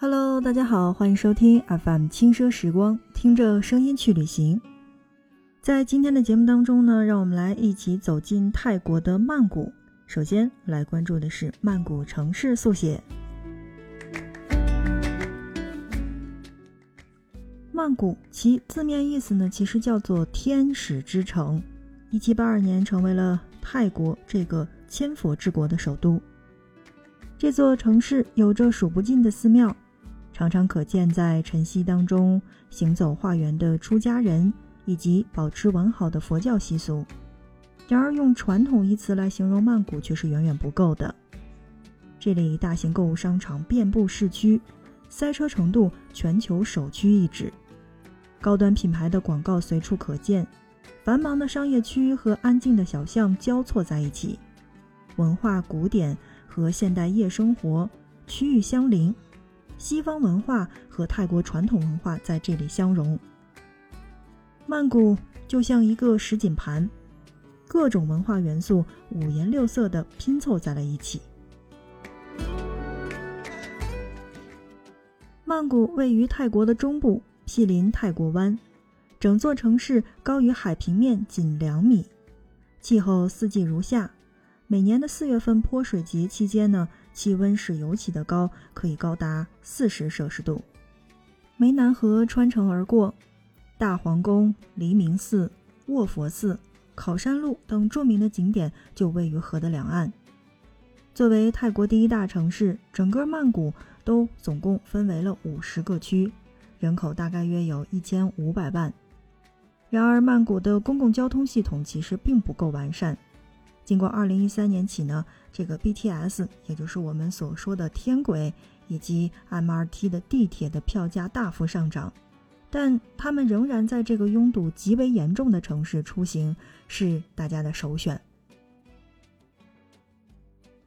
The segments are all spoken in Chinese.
Hello，大家好，欢迎收听 FM 轻奢时光，听着声音去旅行。在今天的节目当中呢，让我们来一起走进泰国的曼谷。首先来关注的是曼谷城市速写。曼谷其字面意思呢，其实叫做天使之城。一七八二年成为了泰国这个千佛之国的首都。这座城市有着数不尽的寺庙。常常可见在晨曦当中行走化缘的出家人，以及保持完好的佛教习俗。然而，用传统一词来形容曼谷却是远远不够的。这里大型购物商场遍布市区，塞车程度全球首屈一指，高端品牌的广告随处可见，繁忙的商业区和安静的小巷交错在一起，文化古典和现代夜生活区域相邻。西方文化和泰国传统文化在这里相融。曼谷就像一个什锦盘，各种文化元素五颜六色的拼凑在了一起。曼谷位于泰国的中部，毗邻泰国湾，整座城市高于海平面仅两米，气候四季如夏。每年的四月份泼水节期间呢。气温是尤其的高，可以高达四十摄氏度。湄南河穿城而过，大皇宫、黎明寺、卧佛寺、考山路等著名的景点就位于河的两岸。作为泰国第一大城市，整个曼谷都总共分为了五十个区，人口大概约有一千五百万。然而，曼谷的公共交通系统其实并不够完善。经过二零一三年起呢，这个 BTS，也就是我们所说的天轨，以及 MRT 的地铁的票价大幅上涨，但他们仍然在这个拥堵极为严重的城市出行是大家的首选。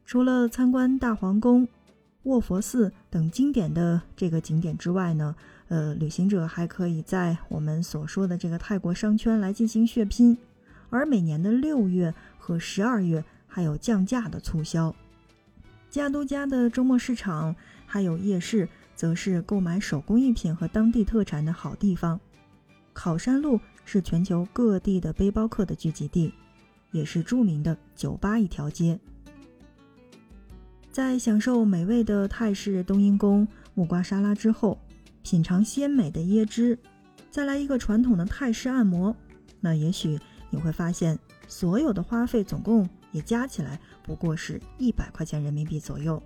除了参观大皇宫、卧佛寺等经典的这个景点之外呢，呃，旅行者还可以在我们所说的这个泰国商圈来进行血拼，而每年的六月。和十二月还有降价的促销，加都加的周末市场还有夜市，则是购买手工艺品和当地特产的好地方。考山路是全球各地的背包客的聚集地，也是著名的酒吧一条街。在享受美味的泰式冬阴功木瓜沙拉之后，品尝鲜美的椰汁，再来一个传统的泰式按摩，那也许你会发现。所有的花费总共也加起来不过是一百块钱人民币左右。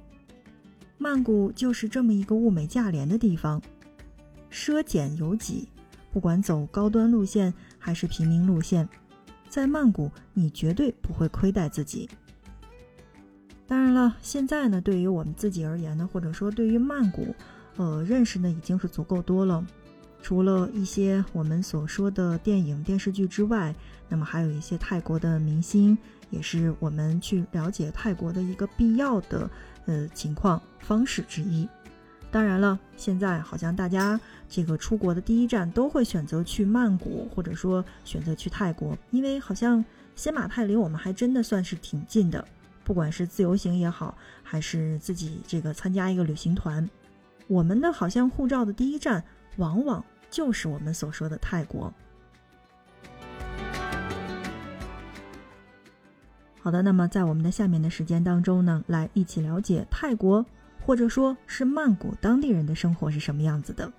曼谷就是这么一个物美价廉的地方，奢俭由己。不管走高端路线还是平民路线，在曼谷你绝对不会亏待自己。当然了，现在呢，对于我们自己而言呢，或者说对于曼谷，呃，认识呢已经是足够多了。除了一些我们所说的电影、电视剧之外，那么还有一些泰国的明星，也是我们去了解泰国的一个必要的呃情况方式之一。当然了，现在好像大家这个出国的第一站都会选择去曼谷，或者说选择去泰国，因为好像新马泰离我们还真的算是挺近的。不管是自由行也好，还是自己这个参加一个旅行团，我们的好像护照的第一站往往。就是我们所说的泰国。好的，那么在我们的下面的时间当中呢，来一起了解泰国或者说是曼谷当地人的生活是什么样子的。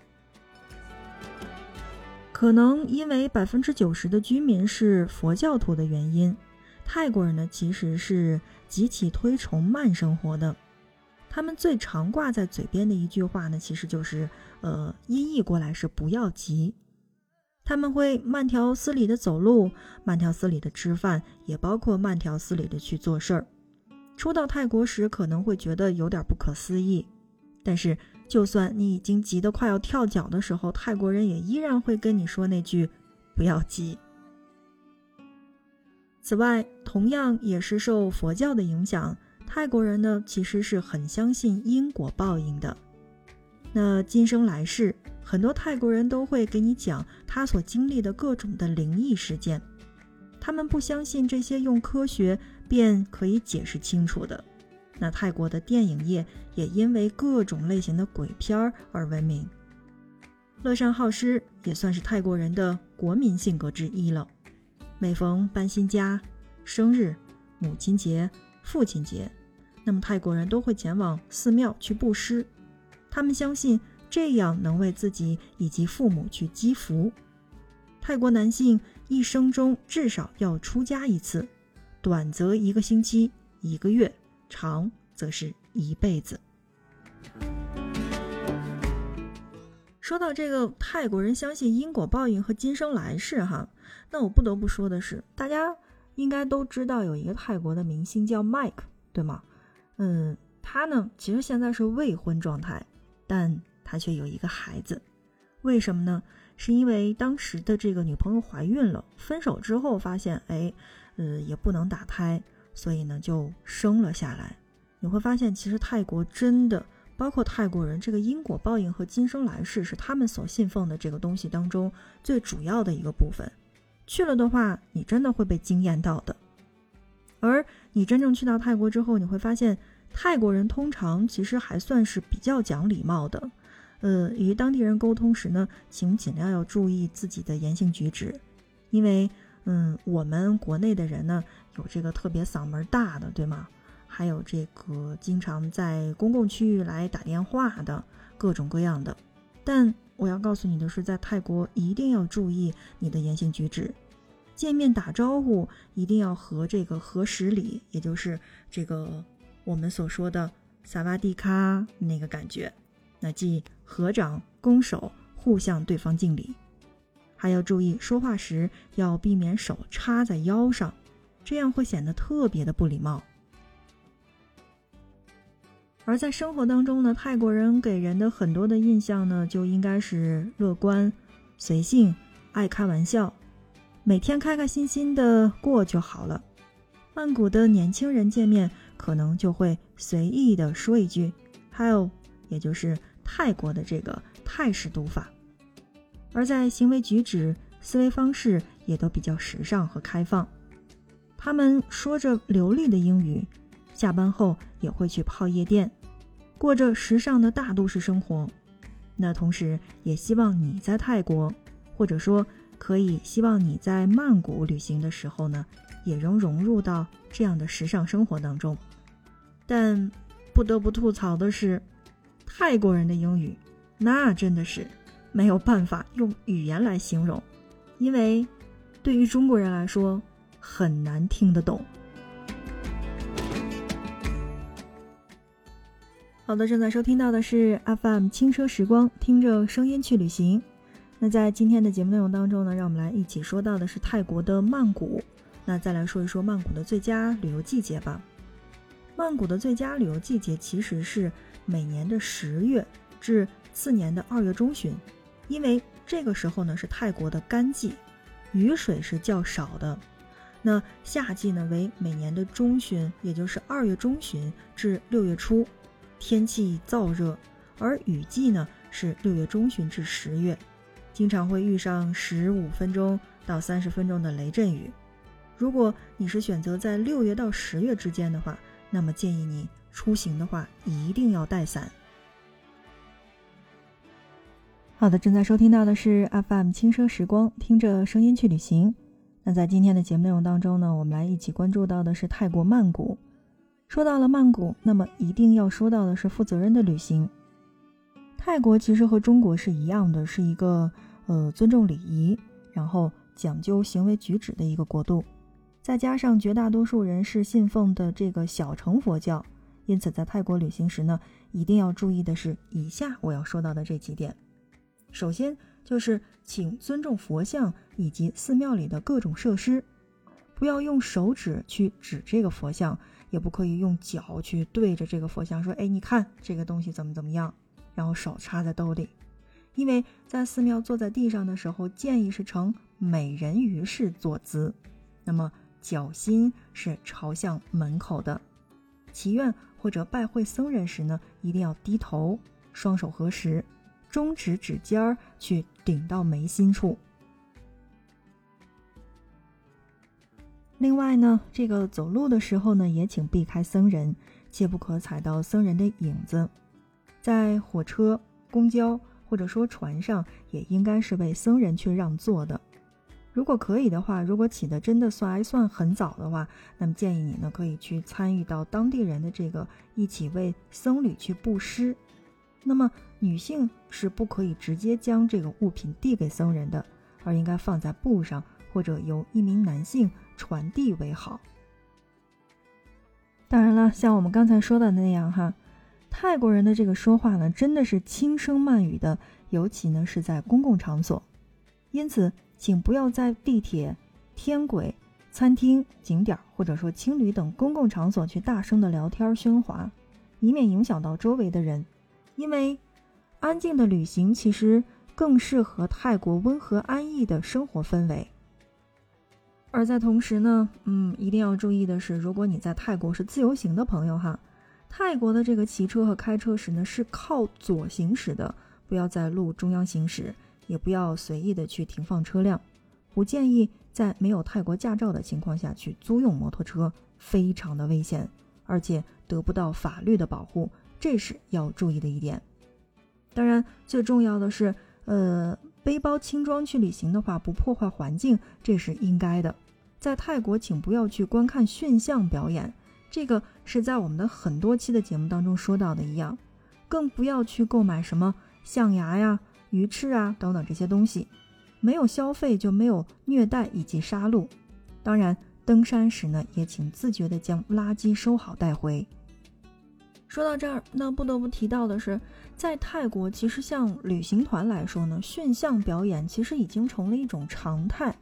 可能因为百分之九十的居民是佛教徒的原因，泰国人呢其实是极其推崇慢生活的。他们最常挂在嘴边的一句话呢，其实就是，呃，音译过来是“不要急”。他们会慢条斯理的走路，慢条斯理的吃饭，也包括慢条斯理的去做事儿。初到泰国时可能会觉得有点不可思议，但是就算你已经急得快要跳脚的时候，泰国人也依然会跟你说那句“不要急”。此外，同样也是受佛教的影响。泰国人呢，其实是很相信因果报应的。那今生来世，很多泰国人都会给你讲他所经历的各种的灵异事件。他们不相信这些用科学便可以解释清楚的，那泰国的电影业也因为各种类型的鬼片而闻名。乐善好施也算是泰国人的国民性格之一了。每逢搬新家、生日、母亲节、父亲节，那么泰国人都会前往寺庙去布施。他们相信这样能为自己以及父母去积福。泰国男性一生中至少要出家一次，短则一个星期、一个月，长则是一辈子。说到这个泰国人相信因果报应和今生来世，哈，那我不得不说的是，大家应该都知道有一个泰国的明星叫 Mike，对吗？嗯，他呢其实现在是未婚状态，但他却有一个孩子，为什么呢？是因为当时的这个女朋友怀孕了，分手之后发现，哎，呃，也不能打胎，所以呢就生了下来。你会发现，其实泰国真的。包括泰国人，这个因果报应和今生来世是他们所信奉的这个东西当中最主要的一个部分。去了的话，你真的会被惊艳到的。而你真正去到泰国之后，你会发现泰国人通常其实还算是比较讲礼貌的。呃，与当地人沟通时呢，请尽量要注意自己的言行举止，因为嗯，我们国内的人呢有这个特别嗓门大的，对吗？还有这个经常在公共区域来打电话的各种各样的，但我要告诉你的是，在泰国一定要注意你的言行举止，见面打招呼一定要和这个合十礼，也就是这个我们所说的萨瓦迪卡那个感觉，那即合掌拱手，互向对方敬礼。还要注意说话时要避免手插在腰上，这样会显得特别的不礼貌。而在生活当中呢，泰国人给人的很多的印象呢，就应该是乐观、随性、爱开玩笑，每天开开心心的过就好了。曼谷的年轻人见面可能就会随意的说一句 h e l l 也就是泰国的这个泰式读法。而在行为举止、思维方式也都比较时尚和开放。他们说着流利的英语。下班后也会去泡夜店，过着时尚的大都市生活。那同时也希望你在泰国，或者说可以希望你在曼谷旅行的时候呢，也能融入到这样的时尚生活当中。但不得不吐槽的是，泰国人的英语那真的是没有办法用语言来形容，因为对于中国人来说很难听得懂。好的，正在收听到的是 FM 轻奢时光，听着声音去旅行。那在今天的节目内容当中呢，让我们来一起说到的是泰国的曼谷。那再来说一说曼谷的最佳旅游季节吧。曼谷的最佳旅游季节其实是每年的十月至次年的二月中旬，因为这个时候呢是泰国的干季，雨水是较少的。那夏季呢为每年的中旬，也就是二月中旬至六月初。天气燥热，而雨季呢是六月中旬至十月，经常会遇上十五分钟到三十分钟的雷阵雨。如果你是选择在六月到十月之间的话，那么建议你出行的话一定要带伞。好的，正在收听到的是 FM 轻奢时光，听着声音去旅行。那在今天的节目内容当中呢，我们来一起关注到的是泰国曼谷。说到了曼谷，那么一定要说到的是负责任的旅行。泰国其实和中国是一样的，是一个呃尊重礼仪，然后讲究行为举止的一个国度。再加上绝大多数人是信奉的这个小乘佛教，因此在泰国旅行时呢，一定要注意的是以下我要说到的这几点。首先就是请尊重佛像以及寺庙里的各种设施，不要用手指去指这个佛像。也不可以用脚去对着这个佛像说：“哎，你看这个东西怎么怎么样。”然后手插在兜里，因为在寺庙坐在地上的时候，建议是呈美人鱼式坐姿，那么脚心是朝向门口的。祈愿或者拜会僧人时呢，一定要低头，双手合十，中指指尖儿去顶到眉心处。另外呢，这个走路的时候呢，也请避开僧人，切不可踩到僧人的影子。在火车、公交或者说船上，也应该是为僧人去让座的。如果可以的话，如果起的真的算还算很早的话，那么建议你呢可以去参与到当地人的这个一起为僧侣去布施。那么女性是不可以直接将这个物品递给僧人的，而应该放在布上，或者由一名男性传递为好。当然了，像我们刚才说的那样哈，泰国人的这个说话呢，真的是轻声慢语的，尤其呢是在公共场所，因此。请不要在地铁、天轨、餐厅、景点或者说青旅等公共场所去大声的聊天喧哗，以免影响到周围的人。因为安静的旅行其实更适合泰国温和安逸的生活氛围。而在同时呢，嗯，一定要注意的是，如果你在泰国是自由行的朋友哈，泰国的这个骑车和开车时呢是靠左行驶的，不要在路中央行驶。也不要随意的去停放车辆，不建议在没有泰国驾照的情况下去租用摩托车，非常的危险，而且得不到法律的保护，这是要注意的一点。当然，最重要的是，呃，背包轻装去旅行的话，不破坏环境，这是应该的。在泰国，请不要去观看驯象表演，这个是在我们的很多期的节目当中说到的一样，更不要去购买什么象牙呀。鱼翅啊，等等这些东西，没有消费就没有虐待以及杀戮。当然，登山时呢，也请自觉的将垃圾收好带回。说到这儿，那不得不提到的是，在泰国，其实像旅行团来说呢，驯象表演其实已经成了一种常态。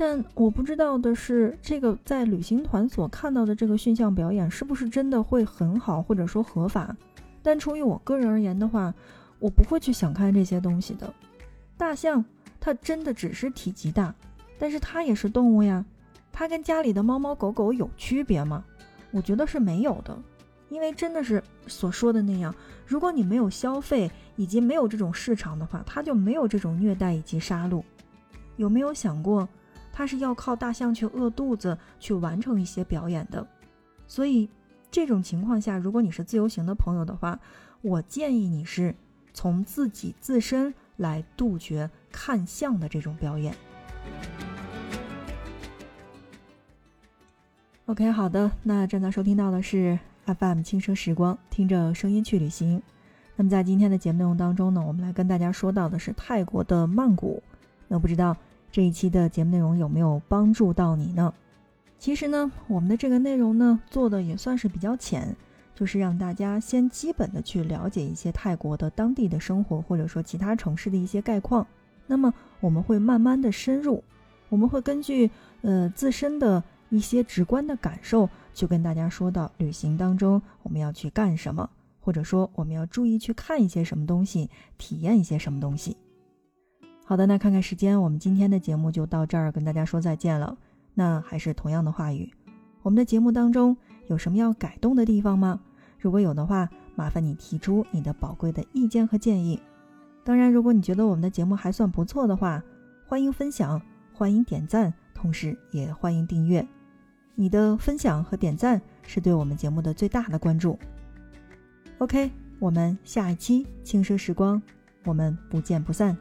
但我不知道的是，这个在旅行团所看到的这个驯象表演，是不是真的会很好，或者说合法？但出于我个人而言的话，我不会去想看这些东西的。大象它真的只是体积大，但是它也是动物呀。它跟家里的猫猫狗狗有区别吗？我觉得是没有的。因为真的是所说的那样，如果你没有消费以及没有这种市场的话，它就没有这种虐待以及杀戮。有没有想过，它是要靠大象去饿肚子去完成一些表演的？所以这种情况下，如果你是自由行的朋友的话，我建议你是。从自己自身来杜绝看相的这种表演。OK，好的，那正在收听到的是 FM 轻声时光，听着声音去旅行。那么在今天的节目内容当中呢，我们来跟大家说到的是泰国的曼谷。那不知道这一期的节目内容有没有帮助到你呢？其实呢，我们的这个内容呢做的也算是比较浅。就是让大家先基本的去了解一些泰国的当地的生活，或者说其他城市的一些概况。那么我们会慢慢的深入，我们会根据呃自身的一些直观的感受，去跟大家说到旅行当中我们要去干什么，或者说我们要注意去看一些什么东西，体验一些什么东西。好的，那看看时间，我们今天的节目就到这儿，跟大家说再见了。那还是同样的话语，我们的节目当中有什么要改动的地方吗？如果有的话，麻烦你提出你的宝贵的意见和建议。当然，如果你觉得我们的节目还算不错的话，欢迎分享，欢迎点赞，同时也欢迎订阅。你的分享和点赞是对我们节目的最大的关注。OK，我们下一期轻奢时光，我们不见不散。